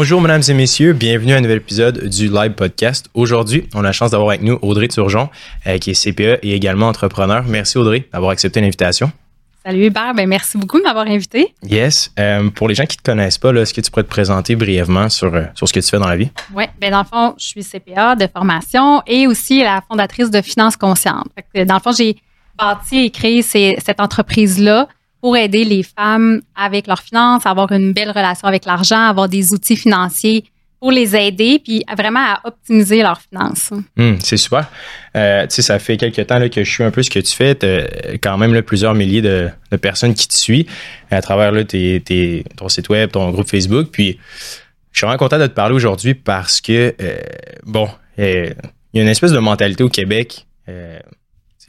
Bonjour, mesdames et messieurs. Bienvenue à un nouvel épisode du Live Podcast. Aujourd'hui, on a la chance d'avoir avec nous Audrey Turgeon, euh, qui est CPE et également entrepreneur. Merci, Audrey, d'avoir accepté l'invitation. Salut Hubert, ben merci beaucoup de m'avoir invité. Yes. Euh, pour les gens qui ne te connaissent pas, est-ce que tu pourrais te présenter brièvement sur, euh, sur ce que tu fais dans la vie? Oui, ben dans le fond, je suis CPA de formation et aussi la fondatrice de Finances Conscientes. dans le fond, j'ai bâti et créé cette entreprise-là pour aider les femmes avec leurs finances, avoir une belle relation avec l'argent, avoir des outils financiers pour les aider, puis vraiment à optimiser leurs finances. Hmm, c'est super. Euh, tu sais, ça fait quelques temps que je suis un peu ce que tu fais. Tu quand même plusieurs milliers de, personnes qui te suivent à travers tes, ton site web, ton groupe Facebook. Puis, je suis vraiment content de te parler aujourd'hui parce que, euh, bon, euh, il y a une espèce de mentalité au Québec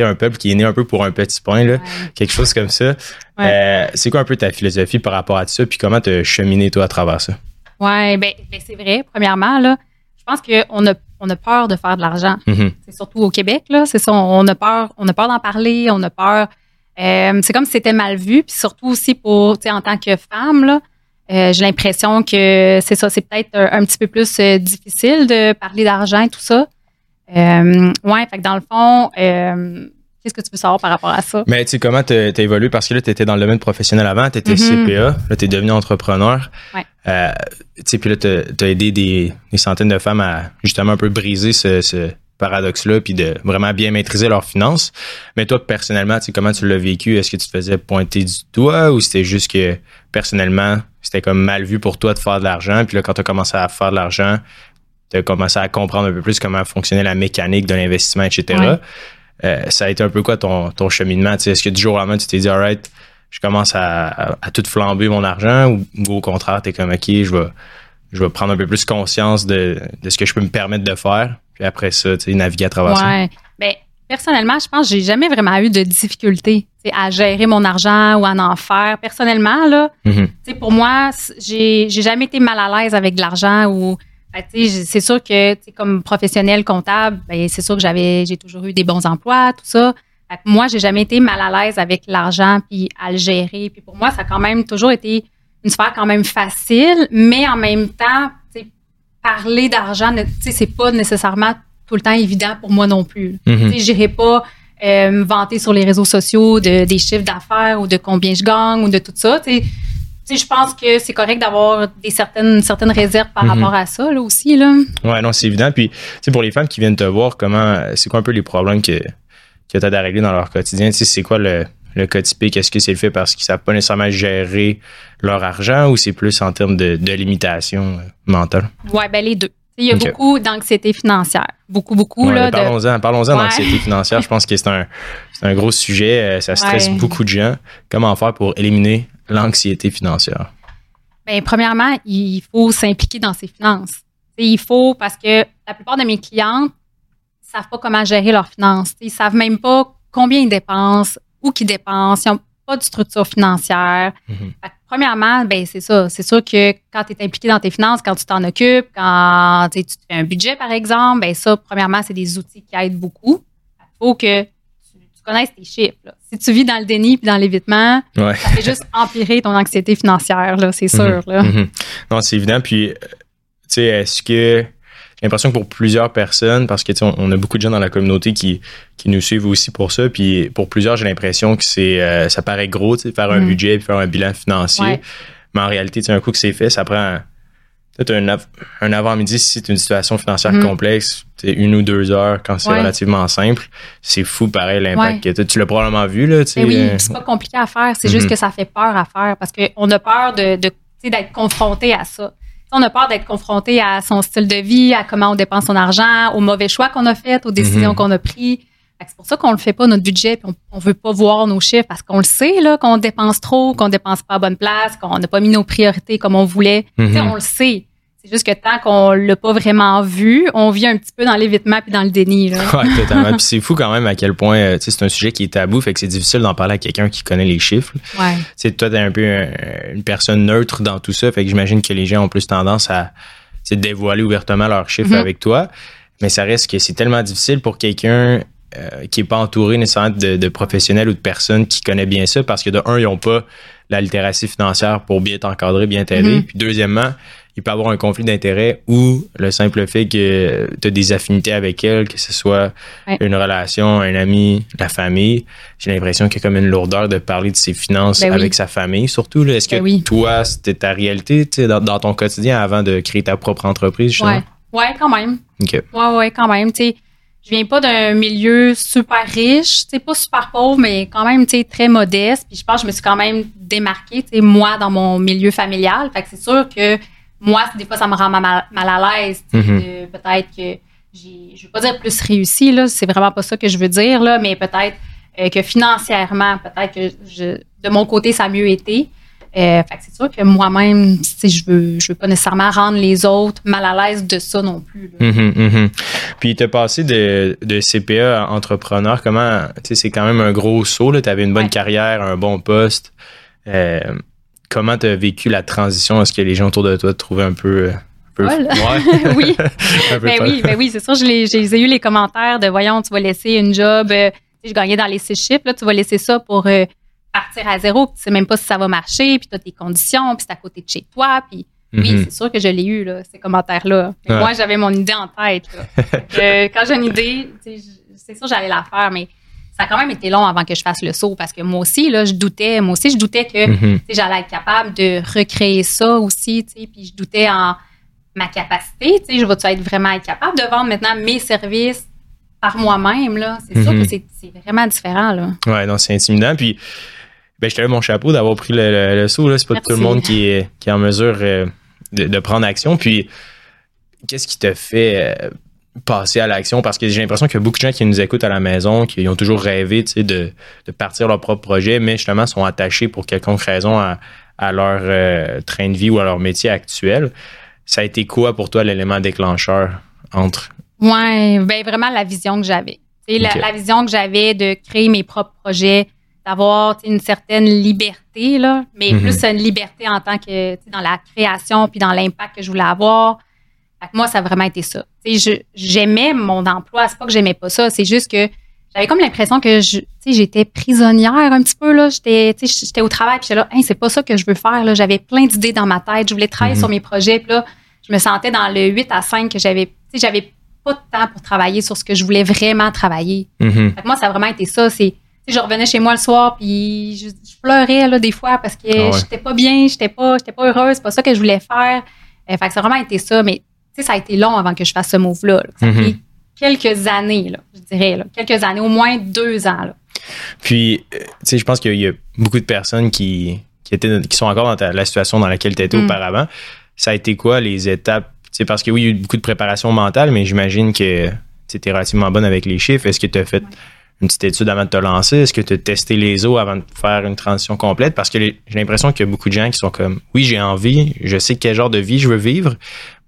un peuple qui est né un peu pour un petit pain, là, quelque chose comme ça. Euh, c'est quoi un peu ta philosophie par rapport à ça, puis comment te cheminé toi à travers ça? Oui, ben, ben, c'est vrai. Premièrement, là, je pense qu'on a, on a peur de faire de l'argent. Mm-hmm. C'est surtout au Québec, là. C'est ça, on a peur, on a peur d'en parler, on a peur. Euh, c'est comme si c'était mal vu, puis surtout aussi pour, tu sais, en tant que femme, là. Euh, j'ai l'impression que c'est ça, c'est peut-être un, petit peu plus difficile de parler d'argent et tout ça. Euh, ouais, fait que dans le fond, euh, qu'est-ce que tu veux savoir par rapport à ça? Mais tu sais, comment tu as évolué? Parce que là, tu étais dans le domaine professionnel avant, tu étais mm-hmm. CPA, là, tu es devenu entrepreneur. Ouais. Euh, tu sais, puis là, tu as, aidé des, centaines de femmes à justement un peu briser ce, paradoxe-là, puis de vraiment bien maîtriser leurs finances. Mais toi, personnellement, tu sais, comment tu l'as vécu? Est-ce que tu te faisais pointer du doigt ou c'était juste que personnellement, c'était comme mal vu pour toi de faire de l'argent? Puis là, quand tu as commencé à faire de l'argent, tu as commencé à comprendre un peu plus comment fonctionnait la mécanique de l'investissement, etc. Euh, ça a été un peu quoi ton, ton cheminement? Est-ce que du jour au lendemain, tu t'es dit, alright, je commence à, à, tout flamber mon argent ou, au contraire, tu es comme, OK, je vais, je vais prendre un peu plus conscience de, de ce que je peux me permettre de faire. Puis après ça, tu sais, naviguer à travers ouais. ça. Ben, personnellement, je pense que j'ai jamais vraiment eu de difficulté à gérer mon argent ou à en faire. Personnellement, là, mm-hmm. pour moi, j'ai jamais été mal à l'aise avec de l'argent ou c'est sûr que comme professionnel comptable, ben, c'est sûr que j'avais j'ai toujours eu des bons emplois, tout ça. Moi, j'ai jamais été mal à l'aise avec l'argent puis à le gérer. Puis pour moi, ça a quand même toujours été une sphère quand même facile, mais en même temps, parler d'argent, c'est pas nécessairement tout le temps évident pour moi non plus. Je mm-hmm. J'irai pas euh, me vanter sur les réseaux sociaux de, des chiffres d'affaires ou de combien je gagne ou de tout ça. T'sais je pense que c'est correct d'avoir des certaines, certaines réserves par mhm. rapport à ça là, aussi. Là. Ouais, non, c'est évident. Puis, pour les femmes qui viennent te voir, comment c'est quoi un peu les problèmes que, que tu as à régler dans leur quotidien? C'est quoi le, le cas typique? Est-ce que c'est le fait parce qu'ils ne savent pas nécessairement gérer leur argent ou c'est plus en termes de, de limitation euh, mentale? Oui, ben les deux. Il y a beaucoup d'anxiété financière. Beaucoup, beaucoup. là, parlons-en parlons d'anxiété financière. Je pense que c'est un, un, gros sujet. Euh, ça stresse beaucoup de gens. Comment faire pour éliminer l'anxiété financière? Bien, premièrement, il faut s'impliquer dans ses finances. il faut parce que la plupart de mes clientes ne savent pas comment gérer leurs finances. Ils ne savent même pas combien ils dépensent, où ils dépensent. Ils n'ont pas de structure financière. Mhm. Premièrement, ben c'est ça. C'est sûr que quand tu es impliqué dans tes finances, quand tu t'en occupes, quand tu fais un budget, par exemple, ben ça, premièrement, c'est des outils qui aident beaucoup. Il faut que connaisses tes chiffres. Si tu vis dans le déni puis dans l'évitement, ça fait juste empirer ton anxiété financière, c'est sûr. Mhm. Mhm. Non, c'est évident. Puis, tu sais, est-ce que j'ai l'impression que pour plusieurs personnes, parce que on, on a beaucoup de gens dans la communauté qui, qui nous suivent aussi pour ça, puis pour plusieurs, j'ai l'impression que c'est euh, ça paraît gros, faire un mhm. budget puis faire un bilan financier. Mais en réalité, un coup que c'est fait, ça prend peut-être un, avant-midi si c'est une situation financière mm. complexe, une ou deux heures quand c'est relativement simple. C'est fou, pareil, l'impact que tu l'as probablement vu. Là, eh oui, euh, c'est pas compliqué à faire. C'est juste mm-hmm. que ça fait peur à faire parce qu'on a peur de, d'être confronté à ça. On a peur d'être confronté à son style de vie, à comment on dépense son argent, aux mauvais choix qu'on a faits, aux décisions mm-hmm. qu'on a prises. C'est pour ça qu'on le fait pas, notre budget, on, on veut pas voir nos chiffres parce qu'on le sait, là, qu'on dépense trop, qu'on dépense pas à bonne place, qu'on n'a pas mis nos priorités comme on voulait. Mm-hmm. On le sait. C'est juste que tant qu'on l'a pas vraiment vu, on vit un petit peu dans l'évitement puis dans le déni. Oui, totalement. puis c'est fou quand même à quel point euh, c'est un sujet qui est tabou, fait que c'est difficile d'en parler à quelqu'un qui connaît les chiffres. Ouais. sais, toi, t'es un peu une personne neutre dans tout ça, fait que j'imagine que les gens ont plus tendance à dévoiler ouvertement leurs chiffres mm-hmm. avec toi. Mais ça reste que c'est tellement difficile pour quelqu'un euh, qui est pas entouré nécessairement de, de, professionnels ou de personnes qui connaissent bien ça parce que de un, ils n'ont pas la littératie financière pour bien t'encadrer, bien t'aider. Mm-hmm. Puis deuxièmement, il peut avoir un conflit d'intérêt ou le simple fait que tu as des affinités avec elle, que ce soit une relation, un ami, la famille. J'ai l'impression qu'il y a comme une lourdeur de parler de ses finances ben avec sa famille, surtout. Est-ce que ben toi, c'était ta réalité dans, dans, ton quotidien avant de créer ta propre entreprise? Oui, ouais, quand même. OK. Ouais, ouais, quand même. sais je viens pas d'un milieu super riche, c'est pas super pauvre, mais quand même, tu très modeste. Puis je pense que je me suis quand même démarquée, tu moi, dans mon milieu familial. Fait que c'est sûr que moi, des fois, ça me rend mal, à l'aise. Mm-hmm. Peut-être que j'ai, je veux pas dire plus réussi, là, c'est vraiment pas ça que je veux dire, là, mais peut-être euh, que financièrement, peut-être que je, de mon côté, ça a mieux été. Euh, fait que c'est sûr que moi-même, je veux, je veux pas nécessairement rendre les autres mal à l'aise de ça non plus. Mm-hmm, mm-hmm. Puis, tu passé de, de CPA à entrepreneur. Comment, tu sais, c'est quand même un gros saut. Tu avais une bonne carrière, un bon poste. Euh, comment tu as vécu la transition? Est-ce que les gens autour de toi te trouvaient un peu. oui, ben oui, ben oui, c'est sûr. J'ai eu les commentaires de voyons, tu vas laisser une job. Euh, je gagnais dans les six chiffres, là, tu vas laisser ça pour euh, partir à zéro, tu sais même pas si ça va marcher, puis tu as tes conditions, puis c'est à côté de chez toi, puis oui, mhm. c'est sûr que je l'ai eu, là, ces commentaires-là. Moi, j'avais mon idée en tête. quand j'ai une idée, c'est sûr j'allais la faire, mais ça a quand même été long avant que je fasse le saut parce que moi aussi, là, je doutais. Moi aussi, je doutais que mhm. j'allais être capable de recréer ça aussi, puis je doutais en ma capacité. Je vais-tu être vraiment être capable de vendre maintenant mes services par moi-même? là? C'est sûr que mhm. c'est vraiment différent. Là. Ouais, non, c'est intimidant. Puis, ben, je te mon chapeau d'avoir pris le, saut. C'est pas tout le monde qui est, qui est en mesure euh, de, prendre action. Puis, qu'est-ce qui te fait euh, passer à l'action? Parce que j'ai l'impression qu'il y a beaucoup de gens qui nous écoutent à la maison, qui ont toujours rêvé de, de partir leur propre projet, mais justement sont attachés pour quelconque raison à, leur euh, train de vie ou à leur métier actuel. Ça a été quoi pour toi l'élément déclencheur entre? Oui, ben vraiment la vision que j'avais. La, la vision que j'avais de créer mes propres projets, d'avoir une certaine liberté, là, mais mhm. plus une liberté en tant que dans la création puis dans l'impact que je voulais avoir. Moi, ça a vraiment été ça. J'aimais mon emploi. C'est pas que j'aimais pas ça, c'est juste que j'avais comme l'impression que j'étais prisonnière un petit peu. là. J'étais au travail, puis j'étais là, c'est pas ça que je veux faire. J'avais plein d'idées dans ma tête. Je voulais travailler mhm. sur mes projets. Puis là, je me sentais dans le 8 à 5 que j'avais. J'avais pas de temps pour travailler sur ce que je voulais vraiment travailler. Mhm. moi, ça a vraiment été ça. C'est je revenais chez moi le soir, puis je, pleurais là, des fois parce que ah j'étais pas bien, j'étais pas, j'étais pas heureuse, c'est pas ça que je voulais faire. Euh, fait que ça a vraiment été ça, mais ça a été long avant que je fasse ce move-là. Ça a pris mm-hmm. quelques années, là, je dirais, là, quelques années, au moins deux ans. Là. Puis, euh, tu sais, je pense qu'il y a beaucoup de personnes qui, qui, étaient, qui sont encore dans la situation dans laquelle tu étais mm. auparavant. Ça a été quoi les étapes? C'est parce que oui, il y a eu beaucoup de préparation mentale, mais j'imagine que tu étais relativement bonne avec les chiffres. Est-ce que tu as fait une petite étude avant de te lancer? Est-ce que tu as testé les eaux avant de faire une transition complète? Parce que j'ai l'impression qu'il y a beaucoup de gens qui sont comme, oui, j'ai envie, je sais quel genre de vie je veux vivre,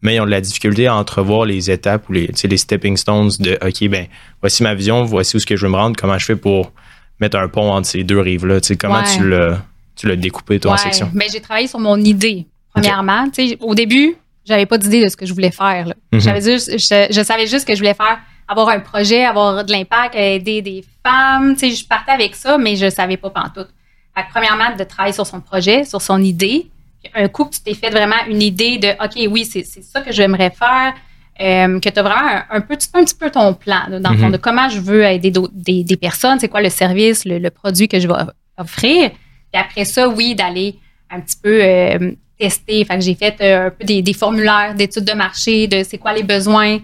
mais ils ont de la difficulté à entrevoir les étapes ou les, les stepping stones de, OK, ben, voici ma vision, voici où ce que je veux me rendre, comment je fais pour mettre un pont entre ces deux rives-là. Comment tu l'as, tu l'as découpé, toi, en section? Ben, j'ai travaillé sur mon idée, premièrement. Au début, j'avais pas d'idée de ce que je voulais faire. Mm-hmm. J'avais juste, je savais juste que je voulais faire avoir un projet, avoir de l'impact, aider des femmes. Je partais avec ça, mais je savais pas pantoute. Fait que, premièrement, de travailler sur son projet, sur son idée. Un coup que tu t'es fait vraiment une idée de, OK, oui, c'est ça que j'aimerais faire, euh, que tu as vraiment un, peu, un petit peu ton plan, dans le fond, mm-hmm. de comment je veux aider des, des personnes, c'est quoi le service, le, produit que je vais offrir. Et après ça, oui, d'aller un petit peu euh, tester. Fait que j'ai fait euh, un peu des, des formulaires d'études de marché, de c'est quoi les besoins,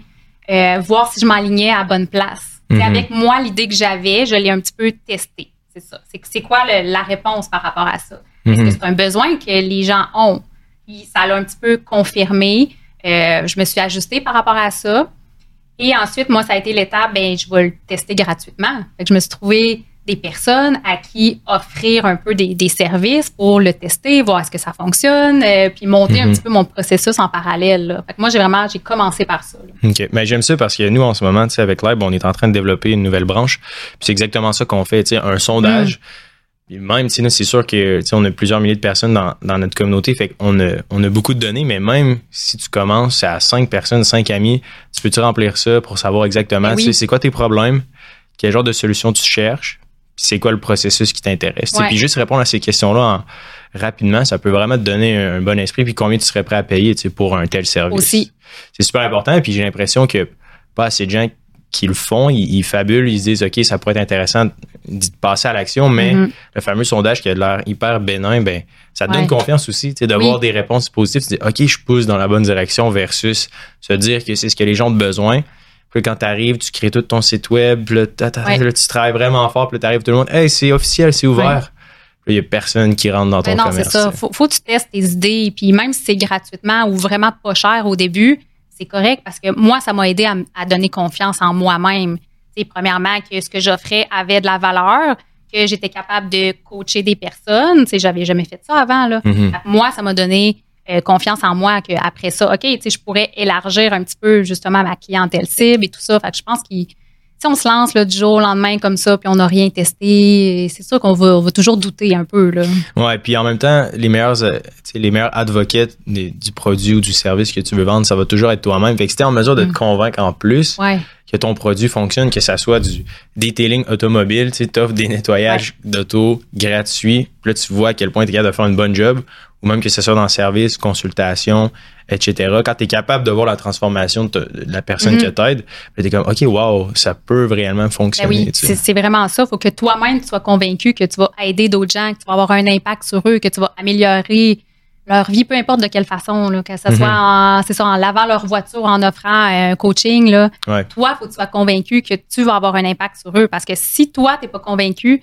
voir si je m'alignais à bonne place. Mhm. Avec moi, l'idée que j'avais, je l'ai un petit peu testée. C'est ça. C'est quoi la réponse par rapport à ça? Que mhm. c'est un besoin que les gens ont? Puis ça l'a un petit peu confirmé. Euh, je me suis ajustée par rapport à ça. Et ensuite, moi, ça a été l'étape, ben, je vais le tester gratuitement. Fait que je me suis trouvée des personnes à qui offrir un peu des, services pour le tester, voir est-ce que ça fonctionne, euh, puis monter un mhm. petit peu mon processus en parallèle. moi, j'ai vraiment j'ai commencé par ça. OK. Mais j'aime ça parce que nous, en ce moment, avec Live, on est en train de développer une nouvelle branche. Puis c'est exactement ça qu'on fait, un sondage. Mhm. même, c'est sûr que on a plusieurs milliers de personnes dans, notre communauté, fait qu'on a, on a beaucoup de données, mais même si tu commences à cinq personnes, cinq amis, tu peux-tu remplir ça pour savoir exactement ben c'est quoi tes problèmes, quel genre de solution tu cherches, c'est quoi le processus qui t'intéresse? Puis juste répondre à ces questions-là rapidement, ça peut vraiment te donner un, bon esprit, puis combien tu serais prêt à payer pour un tel service? Aussi. C'est super important, puis j'ai l'impression que pas assez de gens qui le font, ils, fabulent, ils se disent, OK, ça pourrait être intéressant de passer à l'action, mais mm-hmm. le fameux sondage qui a l'air hyper bénin, ben, ça te donne confiance aussi, tu sais, d'avoir des réponses positives, tu dis, OK, je pousse dans la bonne direction versus se dire que c'est ce que les gens ont besoin. Puis quand tu arrives, tu crées tout ton site web, là, tu travailles vraiment fort, puis tu arrives tout le monde, hey, c'est officiel, c'est ouvert. il n'y a personne qui rentre dans ton non, commerce. c'est ça. Faut, faut que tu testes tes idées. Puis même si c'est gratuitement ou vraiment pas cher au début, c'est correct parce que moi, ça m'a aidé à, donner confiance en moi-même. premièrement, que ce que j'offrais avait de la valeur, que j'étais capable de coacher des personnes. Tu sais, j'avais jamais fait ça avant. Là. Mm-hmm. Moi, ça m'a donné euh, confiance en moi qu'après ça, OK, tu sais, je pourrais élargir un petit peu justement ma clientèle cible et tout ça. Fait que je pense qu'il si on se lance là, du jour au lendemain comme ça, puis on n'a rien testé, c'est sûr qu'on va, va, toujours douter un peu. Là. Ouais, puis en même temps, les meilleurs, euh, les meilleurs advocates du produit ou du service que tu veux vendre, ça va toujours être toi-même. Fait que si tu es en mesure de te mm. convaincre en plus que ton produit fonctionne, que ça soit du detailing automobile, tu offres des nettoyages d'auto gratuits, puis là tu vois à quel point tu es capable de faire une bonne job, ou même que ce soit dans le service, consultation, etc. Quand tu es capable de voir la transformation de, la personne mm-hmm. qui t'aide, tu es comme, OK, wow, ça peut réellement fonctionner. Ben oui, c'est vraiment ça. Il faut que toi-même, tu sois convaincu que tu vas aider d'autres gens, que tu vas avoir un impact sur eux, que tu vas améliorer leur vie, peu importe de quelle façon, là, que ce soit mm-hmm. en, c'est ça, en lavant leur voiture, en offrant un coaching. Là. Toi, il faut que tu sois convaincu que tu vas avoir un impact sur eux. Parce que si toi, tu n'es pas convaincu,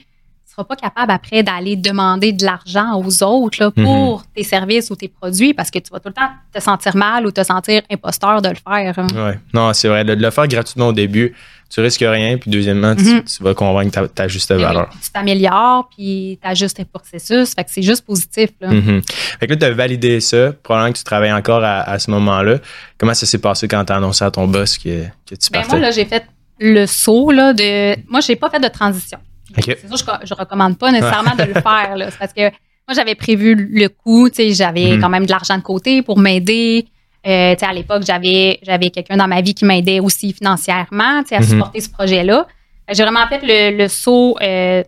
seras pas capable après d'aller demander de l'argent aux autres là, pour mhm. tes services ou tes produits parce que tu vas tout le temps te sentir mal ou te sentir imposteur de le faire. Hein. Oui, non, c'est vrai. De, le faire gratuitement au début, tu risques rien. Puis deuxièmement, tu, mhm. vas convaincre ta, juste eh valeur. tu t'améliores, puis tu ajustes tes processus. Fait que c'est juste positif. Là. Mhm. Fait que là, tu as validé ça. Probablement que tu travailles encore à, ce moment-là. Comment ça s'est passé quand tu as annoncé à ton boss que, que tu ben, partais? moi, là, j'ai fait le saut là, de. Moi, j'ai pas fait de transition. C'est ça, je, je recommande pas nécessairement de le faire. Là. parce que moi, j'avais prévu le coup, j'avais mhm. quand même de l'argent de côté pour m'aider. Euh, à l'époque, j'avais j'avais quelqu'un dans ma vie qui m'aidait aussi financièrement à mhm. supporter ce projet-là. J'ai vraiment fait le, le saut. Euh,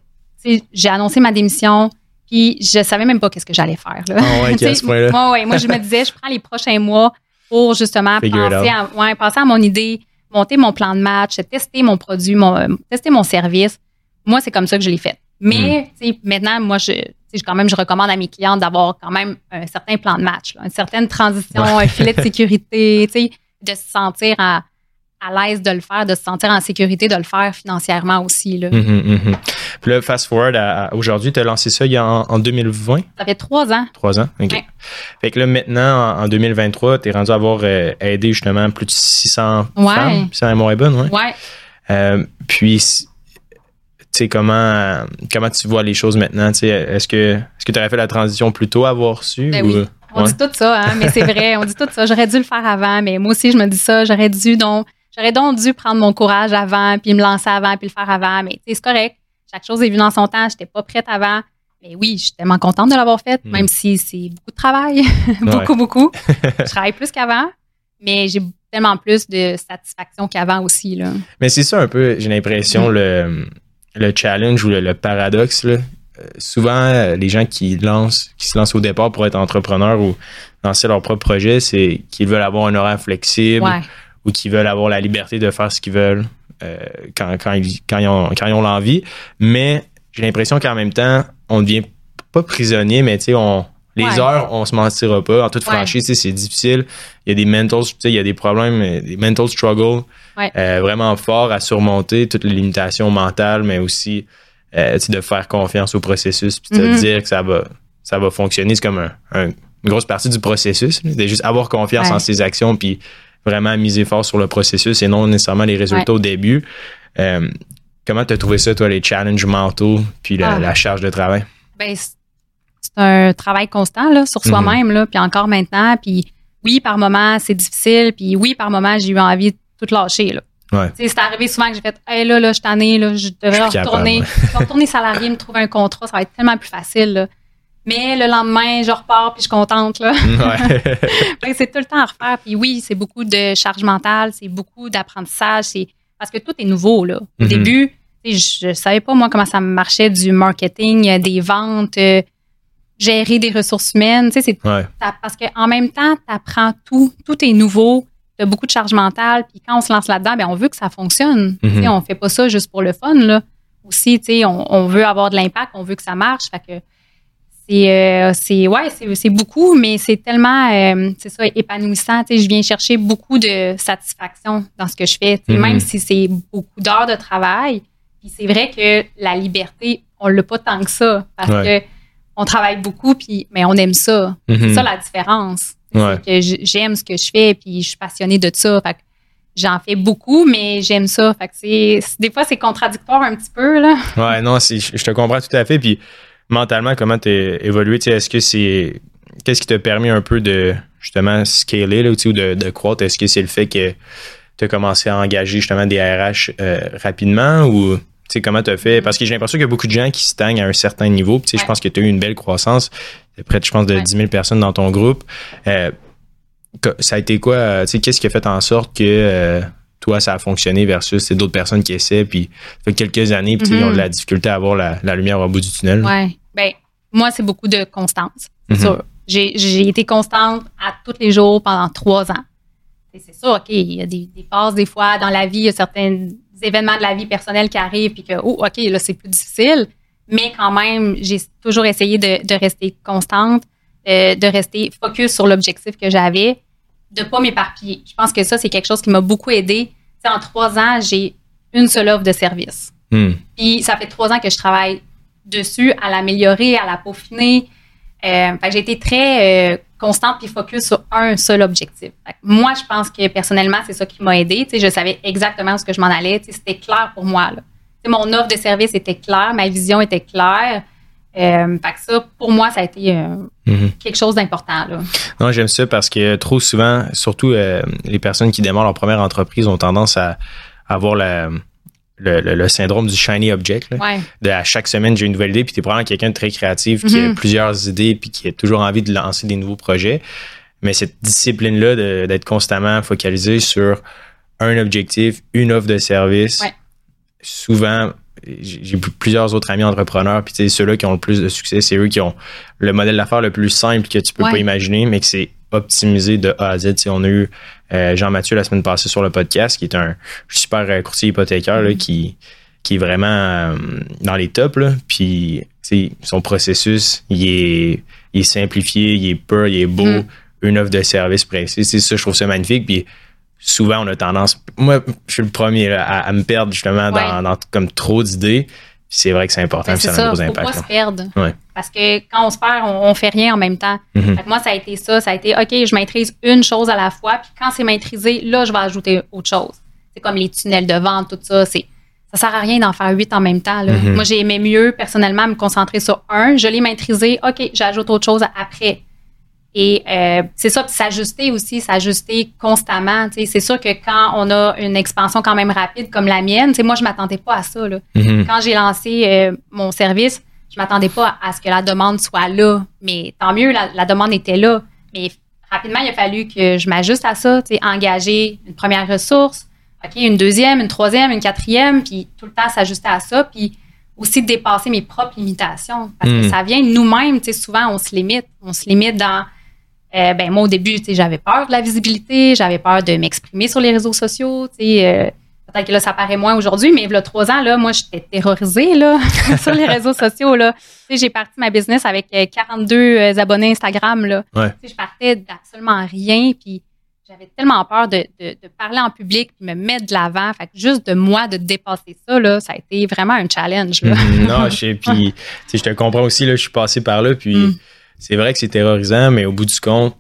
j'ai annoncé ma démission, puis je savais même pas qu'est-ce que j'allais faire. Là. Ah ouais, moi, ouais, moi, je me disais, je prends les prochains mois pour justement penser à, ouais, penser à mon idée, monter mon plan de match, tester mon produit, mon, tester mon service moi, c'est comme ça que je l'ai fait. Mais hmm. maintenant, moi, je, quand même, je recommande à mes clients d'avoir quand même un certain plan de match, une certaine transition, un filet de sécurité, de se sentir à, l'aise de le faire, de se sentir en sécurité de le faire financièrement aussi. Là. Hum, hum, Puis là, fast forward à, aujourd'hui, tu as lancé ça il y a en, 2020? Ça fait trois ans. Trois ans, OK. Fait que là, maintenant, en, 2023, tu es rendu à avoir euh, aidé justement plus de 600 ouais. femmes, 600 ouais. Ouais. ouais. Euh, puis, comment, comment tu vois les choses maintenant? Est-ce que est-ce que tu aurais fait la transition plus tôt à avoir su? Ben oui. On dit tout ça, hein, mais c'est vrai, on dit tout ça. J'aurais dû le faire avant, mais moi aussi, je me dis ça. J'aurais dû donc, j'aurais donc dû prendre mon courage avant, puis me lancer avant, puis le faire avant. Mais c'est correct. Chaque chose est venue dans son temps. J'étais pas prête avant. Mais oui, je suis tellement contente de l'avoir faite, mm. même si c'est beaucoup de travail. beaucoup, beaucoup. je travaille plus qu'avant, mais j'ai tellement plus de satisfaction qu'avant aussi. Là. Mais c'est ça un peu, j'ai l'impression, mm. le le challenge ou le, paradoxe. Là. Euh, souvent, euh, les gens qui lancent, qui se lancent au départ pour être entrepreneurs ou lancer leur propre projet, c'est qu'ils veulent avoir un horaire flexible ou qu'ils veulent avoir la liberté de faire ce qu'ils veulent euh, quand, quand, ils, quand, ils ont, quand ils ont l'envie. Mais j'ai l'impression qu'en même temps, on devient pas prisonnier, mais tu sais, on, les heures, on se mentira pas. En toute franchise, c'est difficile. Il y a des mental, il y a des problèmes, des mental struggles euh, vraiment forts à surmonter, toutes les limitations mentales, mais aussi euh, de faire confiance au processus, puis de mm-hmm. dire que ça va, ça va fonctionner. C'est comme une grosse partie du processus, de juste avoir confiance en ses actions, puis vraiment miser fort sur le processus et non nécessairement les résultats au début. Euh, comment tu as trouvé ça, toi, les challenges mentaux, puis la, ah. charge de travail? Ben, c'est un travail constant là, sur mhm. soi-même, là, puis encore maintenant. Puis oui, par moments, c'est difficile. Puis oui, par moments, j'ai eu envie de tout lâcher. Là. Ouais. C'est arrivé souvent que j'ai fait Hey là, là, je suis année, là, je devrais retourner, retourner salarié, me trouver un contrat, ça va être tellement plus facile. Là. Mais le lendemain, je repars puis je suis contente. Là. Ouais. c'est tout le temps à refaire. Puis oui, c'est beaucoup de charge mentale, c'est beaucoup d'apprentissage. C'est parce que tout est nouveau. Là. Au mhm. début, je, ne savais pas moi comment ça marchait du marketing, des ventes, gérer des ressources humaines. Tu sais, c'est parce qu'en même temps, tu apprends tout, tout est nouveau. Tu as beaucoup de charge mentale, puis quand on se lance là-dedans, ben on veut que ça fonctionne. Mm -hmm. On fait pas ça juste pour le fun là. Aussi, tu sais, on, on, veut avoir de l'impact, on veut que ça marche. Fait que c'est euh, c'est ouais, c'est beaucoup, mais c'est tellement euh, c'est ça épanouissant. Tu sais, je viens chercher beaucoup de satisfaction dans ce que je fais, mm même si c'est beaucoup d'heures de travail. Puis c'est vrai que la liberté, on l'a pas tant que ça parce que on travaille beaucoup, puis mais on aime ça. C'est mhm. ça la différence. Que j'aime ce que je fais, puis je suis passionnée de ça. Fait j'en fais beaucoup, mais j'aime ça. Fait que c'est, des fois, c'est contradictoire un petit peu, là. Ouais, non, je te comprends tout à fait. Puis mentalement, comment tu évolué? Est-ce que c'est. Qu'est-ce qui t'a permis un peu de justement scaler là, ou de, de croître? Est-ce que c'est le fait que tu as commencé à engager justement des RH euh, rapidement ou sais, comment tu as fait? Parce que j'ai l'impression qu'il y a beaucoup de gens qui stagnent à un certain niveau. Puis, je pense que tu as eu une belle croissance. Près, je pense, de 10 000 personnes dans ton groupe. Euh, ça a été quoi? Euh, qu'est-ce qui a fait en sorte que euh, toi, ça a fonctionné versus d'autres personnes qui essaient, puis ça fait quelques années, puis ils ont de la difficulté à avoir la, lumière au bout du tunnel? Oui. Ben, moi, c'est beaucoup de constance. C'est sûr. J'ai été constante à tous les jours pendant trois ans. C'est sûr, OK, il y a des, des phases, des fois, dans la vie, il y a certaines événements de la vie personnelle qui arrivent, puis que, oh, OK, là, c'est plus difficile. Mais quand même, j'ai toujours essayé de, rester constante, euh, de rester focus sur l'objectif que j'avais, de pas m'éparpiller. Je pense que ça, c'est quelque chose qui m'a beaucoup aidé. en trois ans, j'ai une seule offre de service. Hmm. Puis ça fait trois ans que je travaille dessus, à l'améliorer, à la peaufiner. Euh, j'ai été très euh, constante puis focus sur un seul objectif. moi, je pense que personnellement, c'est ça qui m'a aidé. je savais exactement ce que je m'en allais. C'était clair pour moi. Là. mon offre de service était claire, ma vision était claire. Euh, ça, pour moi, ça a été euh, mhm. quelque chose d'important. Non, j'aime ça parce que trop souvent, surtout euh, les personnes qui démarrent leur première entreprise ont tendance à avoir la, le, syndrome du shiny object. De, à chaque semaine, j'ai une nouvelle idée, puis tu es probablement quelqu'un de très créatif qui a mhm. plusieurs idées, puis qui a toujours envie de lancer des nouveaux projets. Mais cette discipline-là d'être constamment focalisé sur un objectif, une offre de service, souvent, j'ai plusieurs autres amis entrepreneurs, puis ceux-là qui ont le plus de succès, c'est eux qui ont le modèle d'affaires le plus simple que tu peux pas imaginer, mais que c'est optimisé de A à Z. on a eu euh, Jean-Mathieu la semaine passée sur le podcast, qui est un super euh, courtier hypothécaire là, qui, qui est vraiment euh, dans les tops. Là. Puis son processus, il est, il est simplifié, il est pur, il est beau, mm. une offre de service précise. C'est ça, je trouve ça magnifique. Puis souvent, on a tendance, moi, je suis le premier à, me perdre justement dans, comme trop d'idées. C'est vrai que c'est important, ben, ça a un gros impact. Pas se perdre. Parce que quand on se perd, on, fait rien en même temps. Mm-hmm. moi, ça a été ça. Ça a été, OK, je maîtrise une chose à la fois, puis quand c'est maîtrisé, là, je vais ajouter autre chose. C'est comme les tunnels de vente, tout ça. C'est, ça sert à rien d'en faire huit en même temps. Mm-hmm. Moi, j'ai aimé mieux, personnellement, me concentrer sur un. Je l'ai maîtrisé. OK, j'ajoute autre chose après. Et euh, c'est ça, s'ajuster aussi, s'ajuster constamment. C'est sûr que quand on a une expansion quand même rapide comme la mienne, moi, je m'attendais pas à ça. Là. Mm-hmm. Quand j'ai lancé euh, mon service, je m'attendais pas à ce que la demande soit là. Mais tant mieux, la, demande était là. Mais rapidement, il a fallu que je m'ajuste à ça, engager une première ressource, OK, une deuxième, une troisième, une quatrième, puis tout le temps s'ajuster à ça. Puis aussi dépasser mes propres limitations. Parce que mm. ça vient nous-mêmes, souvent, on se limite. On se limite dans euh, ben moi au début, j'avais peur de la visibilité, j'avais peur de m'exprimer sur les réseaux sociaux. Euh, peut-être que là, ça paraît moins aujourd'hui, mais il y a trois ans, là, moi, j'étais terrorisée là, sur les réseaux sociaux. Là. J'ai parti ma business avec 42 euh, abonnés Instagram. Là. Je partais d'absolument rien. Puis j'avais tellement peur de, parler en public et me mettre de l'avant. Fait juste de moi, de dépasser ça, là, ça a été vraiment un challenge. Là. Mm-hmm. non, je, puis, je te comprends aussi, là, je suis passé par là. Puis. Mm c'est vrai que c'est terrorisant, mais au bout du compte,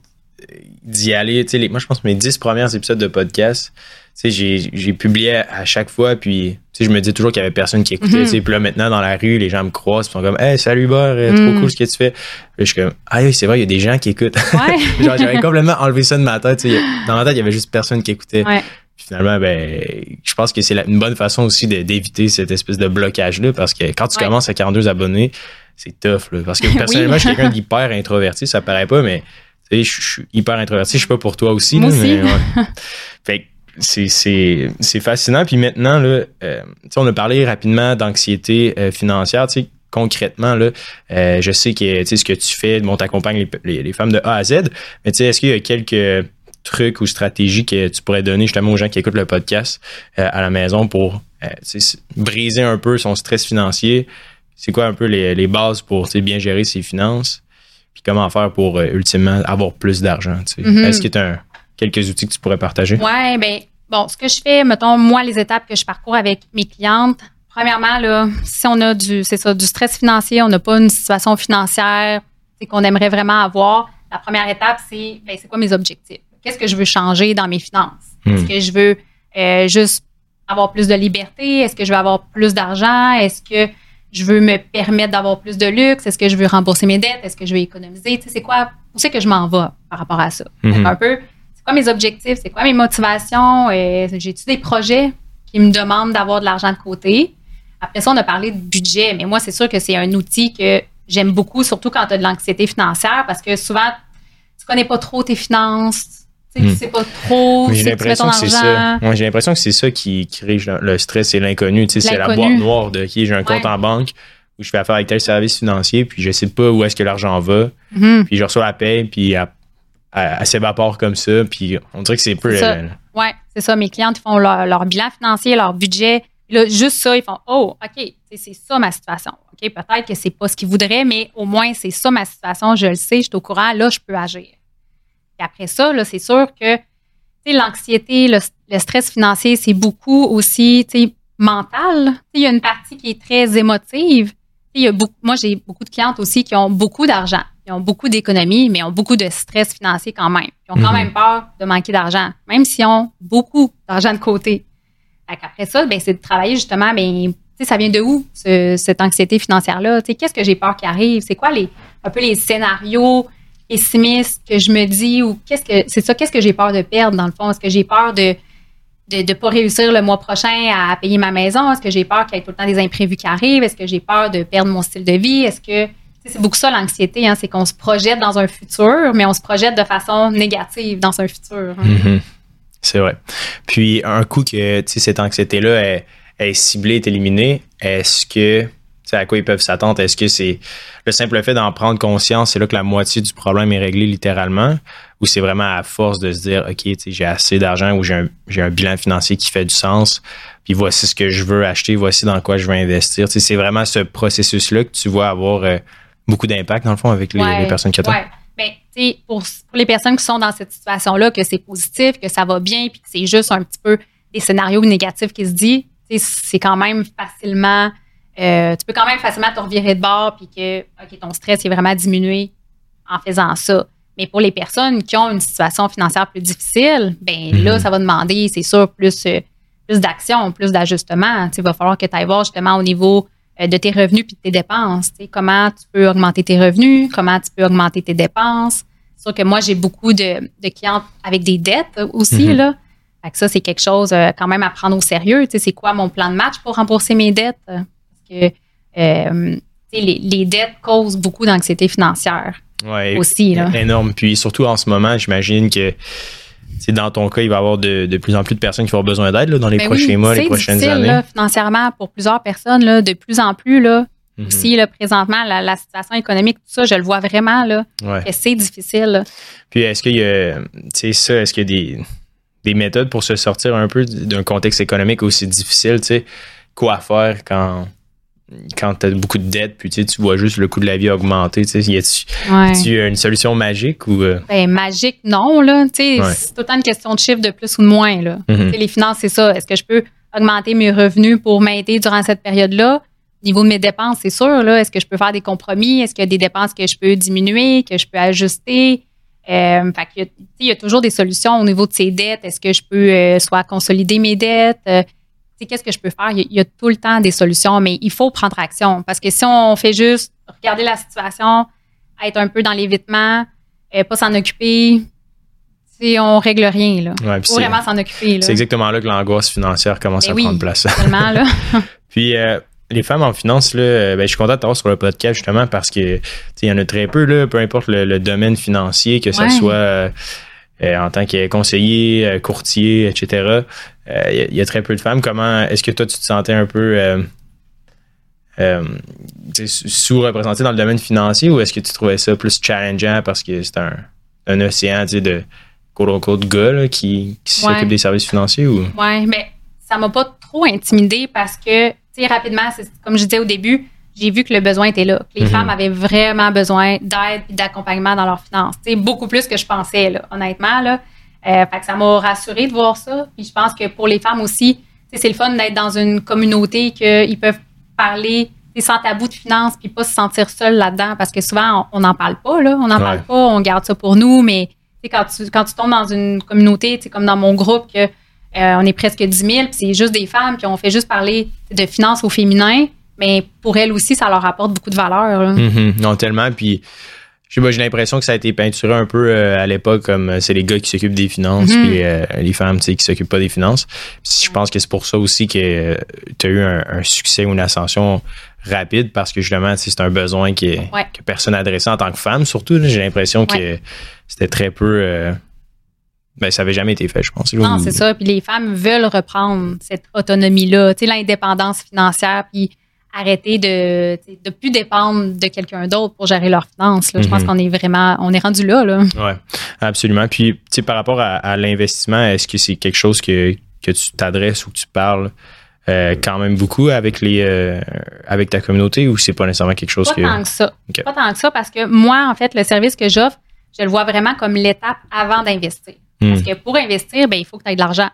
d'y aller, tu sais, moi, je pense que mes dix premiers épisodes de podcast, tu sais, j'ai publié à chaque fois, puis, tu sais, je me disais toujours qu'il y avait personne qui écoutait, mhm. tu sais, puis là, maintenant, dans la rue, les gens me croisent, ils sont comme, hey, salut, Bar, trop mhm. cool ce que tu fais. Puis je suis comme, ah oui, c'est vrai, il y a des gens qui écoutent. Ouais. Genre, j'avais complètement enlevé ça de ma tête, tu sais, dans ma tête, il y avait juste personne qui écoutait. Ouais. Finalement, ben, je pense que c'est une bonne façon aussi d'éviter cette espèce de blocage-là, parce que quand tu commences à 42 abonnés, c'est tough, là. Parce que personnellement, je suis quelqu'un d'hyper introverti, ça paraît pas, mais je suis hyper introverti. Je suis pas pour toi aussi, Moi là, aussi. Mais, fait c'est fascinant. Puis maintenant, là, euh, on a parlé rapidement d'anxiété euh, financière. Concrètement, là, euh, je sais que ce que tu fais, bon, tu accompagnes les, les, femmes de A à Z, mais est-ce qu'il y a quelques trucs ou stratégies que tu pourrais donner justement aux gens qui écoutent le podcast à la maison pour briser un peu son stress financier? C'est quoi un peu les, les bases pour bien gérer ses finances? Puis comment faire pour ultimement avoir plus d'argent? Mm-hmm. Est-ce que tu as quelques outils que tu pourrais partager? Oui, bien, bon, ce que je fais, mettons, moi, les étapes que je parcours avec mes clientes, premièrement, là, si on a du, c'est ça, du stress financier, on n'a pas une situation financière qu'on aimerait vraiment avoir, la première étape, c'est, ben, c'est quoi mes objectifs? Qu'est-ce que je veux changer dans mes finances? Hmm. Est-ce que je veux euh, juste avoir plus de liberté? Est-ce que je veux avoir plus d'argent? Est-ce que je veux me permettre d'avoir plus de luxe? Est-ce que je veux rembourser mes dettes? Est-ce que je veux économiser? Tu sais, c'est quoi? Où c'est que je m'en vais par rapport à ça? Hmm. Un peu, quoi mes objectifs, c'est quoi mes motivations, j'ai-tu des projets qui me demandent d'avoir de l'argent de côté? Après ça, on a parlé de budget, mais moi, c'est sûr que c'est un outil que j'aime beaucoup, surtout quand tu as de l'anxiété financière, parce que souvent, tu connais pas trop tes finances, hmm. sais pas trop j'ai l'impression que c'est ça. Moi, j'ai l'impression que c'est ça qui crée le stress et l'inconnu. Tu sais, c'est la boîte noire de qui j'ai un compte en banque où je fais affaire avec tel service financier, puis je sais pas où est-ce que l'argent va, mm-hmm. puis je reçois la paie, puis elle, s'évapore comme ça. Puis on dirait que c'est peu. Oui, c'est ça. Mes clientes font leur, bilan financier, leur budget. Là, juste ça, ils font Oh, OK, c'est ça ma situation. OK, peut-être que c'est pas ce qu'ils voudraient, mais au moins, c'est ça ma situation. Je le sais, je suis au courant. Là, je peux agir. Et après ça, là, c'est sûr que l'anxiété, le, stress financier, c'est beaucoup aussi mental. Il y a une partie qui est très émotive. Il y a beaucoup, moi, j'ai beaucoup de clientes aussi qui ont beaucoup d'argent ils ont beaucoup d'économies, mais ont beaucoup de stress financier quand même. Ils ont quand mhm. même peur de manquer d'argent, même s'ils ont beaucoup d'argent de côté. Après ça, ben, c'est de travailler justement, ben, ça vient de où, cette anxiété financière-là? Qu'est-ce que j'ai peur qui arrive? C'est quoi les, un peu les scénarios pessimistes que je me dis ou qu'est-ce que, c'est ça, qu'est-ce que j'ai peur de perdre dans le fond? Est-ce que j'ai peur de, de ne pas réussir le mois prochain à payer ma maison? Est-ce que j'ai peur qu'il y ait tout le temps des imprévus qui arrivent? Est-ce que j'ai peur de perdre mon style de vie? Est-ce que c'est beaucoup ça l'anxiété, hein, c'est qu'on se projette dans un futur, mais on se projette de façon négative dans un futur. Hein. Mm-hmm. C'est vrai. Puis un coup que cette anxiété-là est, ciblée, est éliminée, est-ce que à quoi ils peuvent s'attendre? Est-ce que c'est le simple fait d'en prendre conscience, c'est là que la moitié du problème est réglé littéralement? Ou c'est vraiment à force de se dire, OK, j'ai assez d'argent ou j'ai un, un, bilan financier qui fait du sens, puis voici ce que je veux acheter, voici dans quoi je veux investir. C'est vraiment ce processus-là que tu vois avoir euh, beaucoup d'impact, dans le fond, avec les, personnes qui attendent. Ouais. Ben, pour, pour les personnes qui sont dans cette situation-là, que c'est positif, que ça va bien, puis que c'est juste un petit peu des scénarios négatifs qui se disent, c'est quand même facilement, euh, tu peux quand même facilement te revirer de bord, puis que ton stress est vraiment diminué en faisant ça. Mais pour les personnes qui ont une situation financière plus difficile, ben là, mhm. ça va demander, c'est sûr, plus, euh, plus d'action, plus d'ajustement. Il va falloir que tu ailles voir justement au niveau euh, de tes revenus puis de tes dépenses. Comment tu peux augmenter tes revenus, comment tu peux augmenter tes dépenses. C'est sûr que moi, j'ai beaucoup de, de clients avec des dettes aussi. Mm-hmm. là. ça, c'est quelque chose euh, quand même à prendre au sérieux. C'est quoi mon plan de match pour rembourser mes dettes? Que euh, les, les, dettes causent beaucoup d'anxiété financière ouais, aussi. Là. Énorme. Puis surtout en ce moment, j'imagine que dans ton cas, il va y avoir de, plus en plus de personnes qui vont avoir besoin d'aide dans les ben prochains mois, les prochaines années. Là, financièrement, pour plusieurs personnes, là, de plus en plus, là, mhm. aussi, là, présentement, la, situation économique, tout ça, je le vois vraiment, là, que c'est difficile. Puis, est-ce qu'il y a, ça, est-ce qu'il y a des, des méthodes pour se sortir un peu d'un contexte économique aussi difficile, tu sais, quoi faire quand quand tu as beaucoup de dettes, puis tu, vois juste le coût de la vie augmenter, tu sais, y a-tu une solution magique ou euh? ben, magique non là, tu sais, c'est temps une question de chiffre de plus ou de moins là. Mm-hmm. Les finances c'est ça, est-ce que je peux augmenter mes revenus pour m'aider durant cette période-là? Au niveau de mes dépenses, c'est sûr là, est-ce que je peux faire des compromis? Est-ce qu'il y a des dépenses que je peux diminuer, que je peux ajuster? Euh, fait il, y a, il y a toujours des solutions au niveau de ces dettes. Est-ce que je peux euh, soit consolider mes dettes, qu'est-ce que je peux faire? Il y, a, tout le temps des solutions, mais il faut prendre action. Parce que si on fait juste regarder la situation, être un peu dans l'évitement, euh, pas s'en occuper, si on règle rien. Là. Ouais, faut vraiment s'en occuper. C'est exactement là que l'angoisse financière commence ben à prendre place. là. puis euh, les femmes en finance, là, euh, ben, je suis content de t'avoir sur le podcast justement parce que il y en a très peu, là, peu importe le, domaine financier, que ce soit en tant que conseiller, courtier, etc. Il y, a très peu de femmes. Comment est-ce que toi tu te sentais un peu sous-représenté dans le domaine financier ou est-ce que tu trouvais ça plus challengeant parce que c'est un, un océan de quote de gars qui, qui s'occupe des services financiers ou? Oui, mais ça m'a pas trop intimidé parce que, tu sais, rapidement, comme je disais au début, j'ai vu que le besoin était là. Que les mhm. femmes avaient vraiment besoin d'aide et d'accompagnement dans leurs finances. Beaucoup plus que je pensais, là, honnêtement. Là. Euh, fait que ça m'a rassuré de voir ça. Puis je pense que pour les femmes aussi, c'est le fun d'être dans une communauté qu'ils peuvent parler sans tabou de finances puis pas se sentir seul là-dedans parce que souvent on n'en parle pas là, on n'en parle pas, on garde ça pour nous mais quand tu, quand tu tombes dans une communauté, comme dans mon groupe, que euh, on est presque 10 000, puis c'est juste des femmes, puis on fait juste parler de finances au féminin, mais pour elles aussi, ça leur apporte beaucoup de valeur. Mm-hmm. Non, tellement. Puis j'ai l'impression que ça a été peinturé un peu euh, à l'époque comme euh, c'est les gars qui s'occupent des finances, mm-hmm. puis les femmes qui s'occupent pas des finances. je pense que c'est pour ça aussi que tu as eu un, succès ou une ascension rapide parce que justement, c'est un besoin qui est, que personne adressé en tant que femme. Surtout, j'ai l'impression que c'était très peu. Euh, ben, ça n'avait jamais été fait, je pense. Non, c'est ça. Puis les femmes veulent reprendre cette autonomie-là, tu sais, l'indépendance financière, puis arrêter de de plus dépendre de quelqu'un d'autre pour gérer leurs finances. Je pense mhm. qu'on est vraiment, on est rendu là. là. Oui, absolument. Puis, par rapport à, l'investissement, est-ce que c'est quelque chose que, que tu t'adresses ou que tu parles euh, quand même beaucoup avec les euh, avec ta communauté ou c'est pas nécessairement quelque chose pas que. Tant que ça. Pas tant que ça parce que moi, en fait, le service que j'offre, je le vois vraiment comme l'étape avant d'investir. Hmm. Parce que pour investir, ben, il faut que tu aies de l'argent.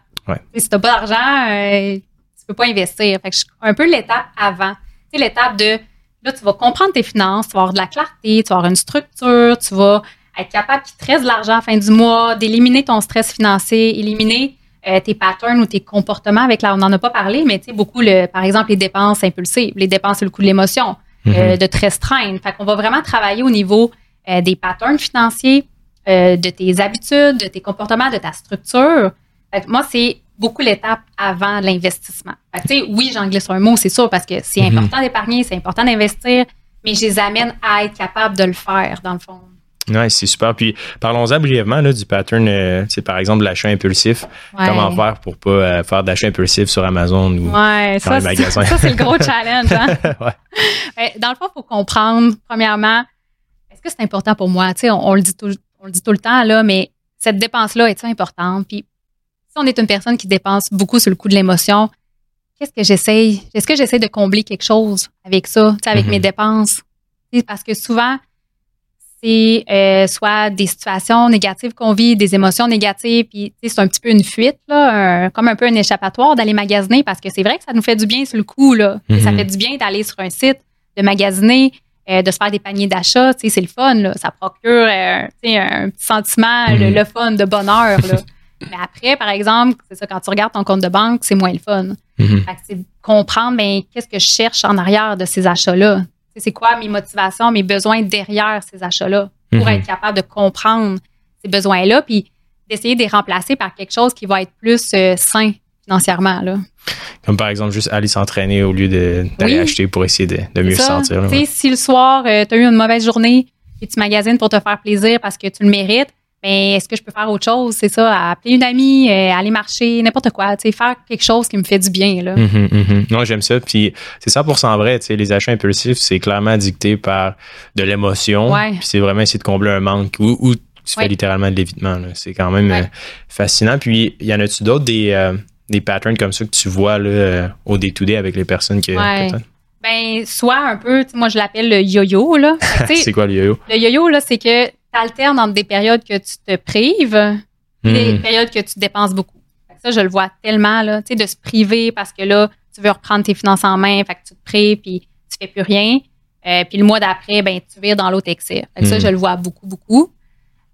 Si tu n'as pas d'argent, euh, tu peux pas investir. Fait que un peu l'étape avant. C'est l'étape de là, tu vas comprendre tes finances, tu vas avoir de la clarté, tu vas avoir une structure, tu vas être capable qu'il te reste de l'argent à la fin du mois, d'éliminer ton stress financier, éliminer euh, tes patterns ou tes comportements avec là, on n'en a pas parlé, mais tu sais, beaucoup, le, par exemple, les dépenses impulsives, les dépenses sur le coût de l'émotion, euh, mhm. de te restreindre. Fait qu'on va vraiment travailler au niveau euh, des patterns financiers, de tes habitudes, de tes comportements, de ta structure. Moi, c'est beaucoup l'étape avant l'investissement. oui, j'en glisse un mot, c'est sûr, parce que c'est mhm. important d'épargner, c'est important d'investir, mais je les amène à être capable de le faire, dans le fond. Oui, c'est super. Puis parlons-en brièvement là, du pattern, euh, c'est par exemple l'achat impulsif. Comment faire pour pas faire d'achat impulsif sur Amazon ou dans les magasins? Ça, c'est le gros challenge. Hein? Dans le fond, il faut comprendre, premièrement, que c'est important pour moi? Tu on, le dit tout, on le dit tout le temps, là, mais cette dépense-là est importante? Puis, si on est une personne qui dépense beaucoup sur le coup de l'émotion, qu'est-ce que j'essaye? Est-ce que j'essaie de combler quelque chose avec ça, avec mes mm-hmm. dépenses? Parce que souvent, c'est euh, soit des situations négatives qu'on vit, des émotions négatives, puis c'est un petit peu une fuite, là, comme un peu un échappatoire d'aller magasiner parce que c'est vrai que ça nous fait du bien sur le coup. Là. Ça mm-hmm. fait du bien d'aller sur un site, de magasiner, euh, de se faire des paniers d'achat, c'est le fun, là. ça procure euh, un petit sentiment, le, mhm. fun de bonheur. Là. Mais après, par exemple, c'est ça, quand tu regardes ton compte de banque, c'est moins le fun. Mhm. C'est comprendre ben, qu'est-ce que je cherche en arrière de ces achats-là? C'est quoi mes motivations, mes besoins derrière ces achats-là pour mhm. être capable de comprendre ces besoins-là, puis d'essayer de les remplacer par quelque chose qui va être plus euh, sain financièrement. Là. Comme par exemple, juste aller s'entraîner au lieu d'aller acheter pour essayer de, mieux se sentir. Si le soir, euh, tu as eu une mauvaise journée et tu magasines pour te faire plaisir parce que tu le mérites, mais ben, est-ce que je peux faire autre chose? C'est ça, appeler une amie, euh, aller marcher, n'importe quoi, faire quelque chose qui me fait du bien. Là. Mm-hmm, mm-hmm. Non, j'aime ça. Puis c'est 100% vrai. Les achats impulsifs, c'est clairement dicté par de l'émotion. Puis c'est vraiment essayer de combler un manque ou, tu fais littéralement de l'évitement. C'est quand même euh, fascinant. Puis y en a-tu d'autres des des patterns comme ça que tu vois là, euh, au day-to-day avec les personnes qui ouais. Ben, soit un peu, moi je l'appelle le yo-yo. là. c'est quoi le yo-yo? Le yo-yo, là, c'est que tu alternes entre des périodes que tu te prives et des hmm. périodes que tu dépenses beaucoup. Ça, je le vois tellement, là, tu sais, de se priver parce que là, tu veux reprendre tes finances en main, fait que tu te prives puis tu fais plus rien. Euh, puis le mois d'après, ben, tu vires dans l'autre excès. Fait ça, hmm. je le vois beaucoup, beaucoup.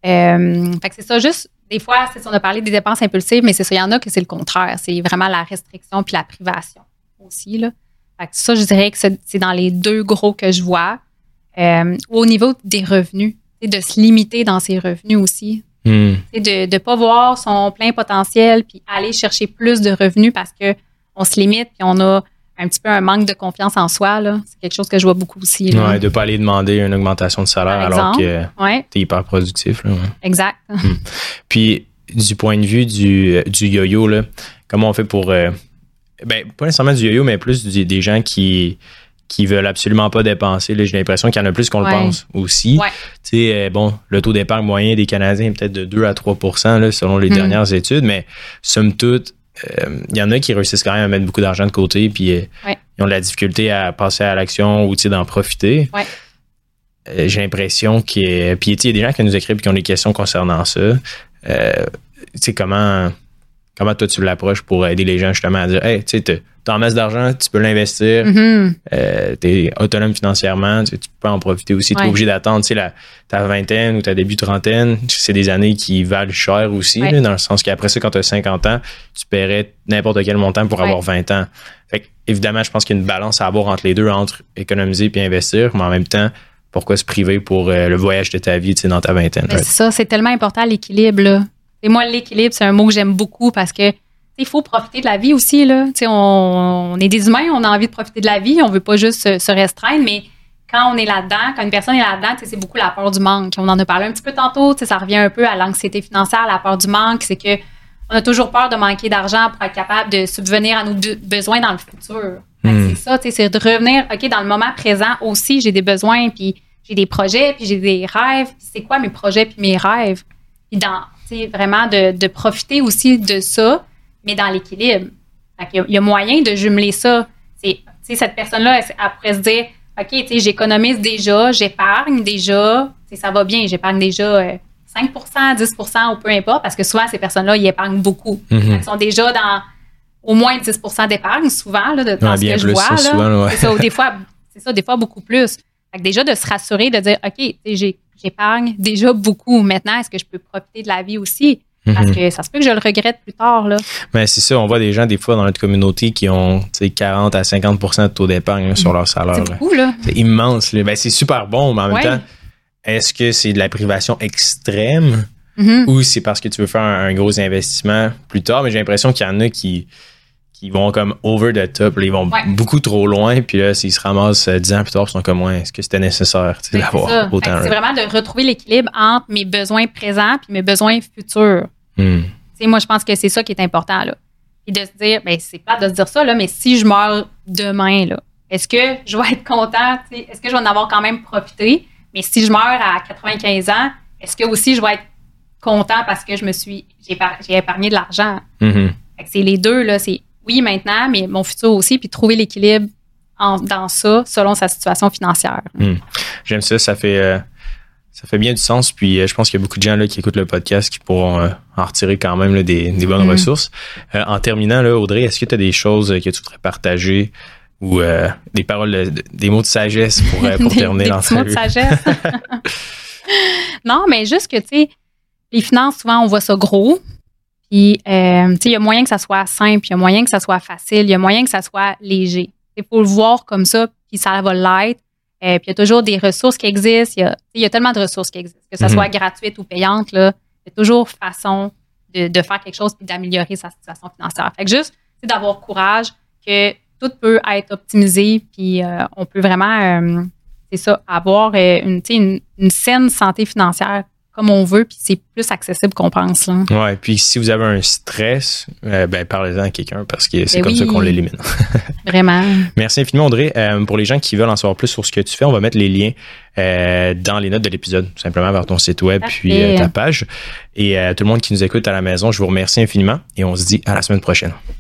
Euh, fait que c'est ça, juste des fois, c'est on a parlé des dépenses impulsives, mais c'est ça, il y en a que c'est le contraire. C'est vraiment la restriction puis la privation aussi. Là. ça, je dirais que c'est dans les deux gros que je vois. Euh, au niveau des revenus, de se limiter dans ses revenus aussi. Hmm. De ne pas voir son plein potentiel puis aller chercher plus de revenus parce que on se limite puis on a un petit peu un manque de confiance en soi. C'est quelque chose que je vois beaucoup aussi. Là. Ouais, de ne pas aller demander une augmentation de salaire alors que tu es hyper productif. Là, Exact. Hmm. Puis, du point de vue du, du yo-yo, comment on fait pour. Euh, ben, pas nécessairement du yo-yo, mais plus des gens qui qui veulent absolument pas dépenser. J'ai l'impression qu'il y en a plus qu'on le pense aussi. Tu sais, euh, bon, le taux d'épargne moyen des Canadiens est peut-être de 2 à 3 là, selon les hmm. dernières études, mais somme toute, euh, il y en a qui réussissent quand même à mettre beaucoup d'argent de côté, puis euh, ils ont de la difficulté à passer à l'action ou d'en profiter. J'ai l'impression qu'il y a. Puis il y a des gens qui nous écrivent et qui ont des questions concernant ça. tu sais, comment comment toi tu l'approches pour aider les gens justement à dire Hey, tu sais, t'as en masse d'argent, tu peux l'investir, mm-hmm. euh, tu es autonome financièrement, tu, peux en profiter aussi. Tu es obligé d'attendre la, ta vingtaine ou ta début trentaine. C'est des années qui valent cher aussi, dans le sens qu'après ça, quand tu as 50 ans, tu paierais n'importe quel montant pour avoir 20 ans. Fait évidemment, je pense qu'il y a une balance à avoir entre les deux, entre économiser et investir, mais en même temps, pourquoi se priver pour euh, le voyage de ta vie dans ta vingtaine? C'est ça, c'est tellement important l'équilibre. Et moi, l'équilibre, c'est un mot que j'aime beaucoup parce que il faut profiter de la vie aussi. Là. On, on, est des humains, on a envie de profiter de la vie, on veut pas juste se, restreindre, mais quand on est là-dedans, quand une personne est là-dedans, c'est beaucoup la peur du manque. On en a parlé un petit peu tantôt, ça revient un peu à l'anxiété financière, la peur du manque, c'est que on a toujours peur de manquer d'argent pour être capable de subvenir à nos besoins dans le futur. Hmm. C'est ça, c'est de revenir, OK, dans le moment présent aussi, j'ai des besoins, puis j'ai des projets, puis j'ai des rêves, c'est quoi mes projets puis mes rêves? Puis dans, vraiment de, profiter aussi de ça, mais dans l'équilibre. Il, y, a moyen de jumeler ça. C'est, cette personne-là, elle, pourrait se dire, OK, j'économise déjà, j'épargne déjà, ça va bien, j'épargne déjà 5% euh, 10% ou peu importe, parce que souvent, ces personnes-là, ils épargnent beaucoup. Mm-hmm. Elles sont déjà dans au moins 10% d'épargne, souvent, là, de, dans ce que je vois. C'est ça, des fois, c'est ça, des fois beaucoup plus. déjà, de se rassurer, de dire, OK, j'épargne déjà beaucoup. Maintenant, est-ce que je peux profiter de la vie aussi? Parce mhm. que ça se peut que je le regrette plus tard. Là. Ben, c'est ça, on voit des gens des fois dans notre communauté qui ont 40 à 50% de taux d'épargne sur leur salaire. C'est beaucoup, là. C'est immense. Ben, c'est super bon, mais en même temps, est-ce que c'est de la privation extrême mhm. ou c'est parce que tu veux faire un gros investissement plus tard? Mais j'ai l'impression qu'il y en a qui qui vont comme over the top, ils vont beaucoup trop loin, puis là, s'ils se ramassent euh, dix ans plus tard, ils sont comme, ouais, est-ce que c'était nécessaire ben, d'avoir autant? C'est vraiment de retrouver l'équilibre entre mes besoins présents et mes besoins futurs. Hmm. Moi, je pense que c'est ça qui est important. Là. Et de se dire, ben, c'est pas de se dire ça, là, mais si je meurs demain, là, est-ce que je vais être content? Est-ce que je vais en avoir quand même profité? Mais si je meurs à 95 ans, est-ce que aussi je vais être content parce que je me suis j'ai épargné de l'argent? Mm-hmm. C'est les deux, là, c'est oui, maintenant, mais mon futur aussi, puis trouver l'équilibre dans ça selon sa situation financière. Hmm. J'aime ça, ça fait, euh, ça fait bien du sens. Puis euh, je pense qu'il y a beaucoup de gens là, qui écoutent le podcast qui pourront euh, en retirer quand même des, bonnes hmm. ressources. en terminant, là, Audrey, est-ce que tu as des choses que tu voudrais partager ou des paroles, des mots de sagesse pour, pour terminer des mots de sagesse. non, mais juste que, tu sais, les finances, souvent, on voit ça gros, puis, euh, tu sais, il y a moyen que ça soit simple, il y a moyen que ça soit facile, il y a moyen que ça soit léger. Il faut le voir comme ça, puis ça va l'être. Euh, puis il y a toujours des ressources qui existent. Il y a, il y a tellement de ressources qui existent, que ça mhm. soit gratuite ou payante. Là, il y a toujours façon de, de faire quelque chose puis d'améliorer sa situation financière. Fait que juste, d'avoir courage que tout peut être optimisé, puis euh, on peut vraiment, euh, c'est ça, avoir une, une, une saine santé financière comme on veut, puis c'est plus accessible qu'on pense. Là. Ouais, puis si vous avez un stress, euh, ben parlez-en à quelqu'un parce que c'est ben comme ça qu'on l'élimine. Vraiment. Merci infiniment, Audrey. Euh, pour les gens qui veulent en savoir plus sur ce que tu fais, on va mettre les liens euh, dans les notes de l'épisode, simplement vers ton site web puis ta page. Et tout le monde qui nous écoute à la maison, je vous remercie infiniment et on se dit à la semaine prochaine.